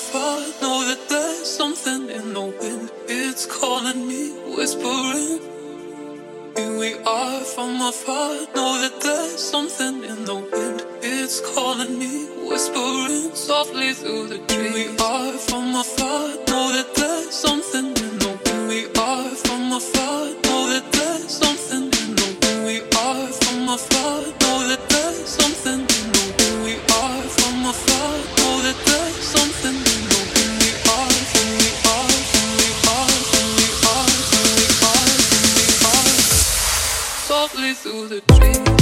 afar, know that there's something in the wind. It's calling me, whispering. Here we are from afar, know that there's something in the wind. It's calling me, whispering softly through the trees. Here we are from afar, know that there's something. Softly through the trees.